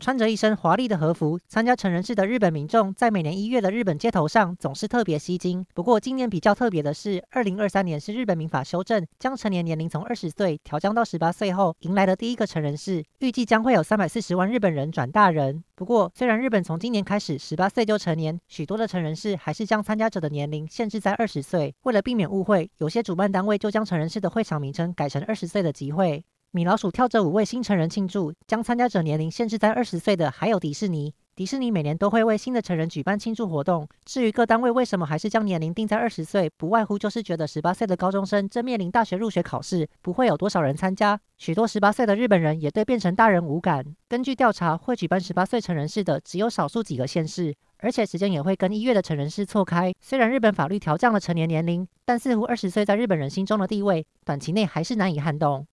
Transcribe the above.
穿着一身华丽的和服参加成人式的日本民众，在每年一月的日本街头上总是特别吸睛。不过，今年比较特别的是，二零二三年是日本民法修正，将成年年龄从二十岁调降到十八岁后，迎来的第一个成人式，预计将会有三百四十万日本人转大人。不过，虽然日本从今年开始十八岁就成年，许多的成人式还是将参加者的年龄限制在二十岁。为了避免误会，有些主办单位就将成人式的会场名称改成二十岁的集会。米老鼠跳着舞为新成人庆祝，将参加者年龄限制在二十岁的还有迪士尼。迪士尼每年都会为新的成人举办庆祝活动。至于各单位为什么还是将年龄定在二十岁，不外乎就是觉得十八岁的高中生正面临大学入学考试，不会有多少人参加。许多十八岁的日本人也对变成大人无感。根据调查，会举办十八岁成人式的只有少数几个县市，而且时间也会跟一月的成人式错开。虽然日本法律调降了成年年龄，但似乎二十岁在日本人心中的地位，短期内还是难以撼动。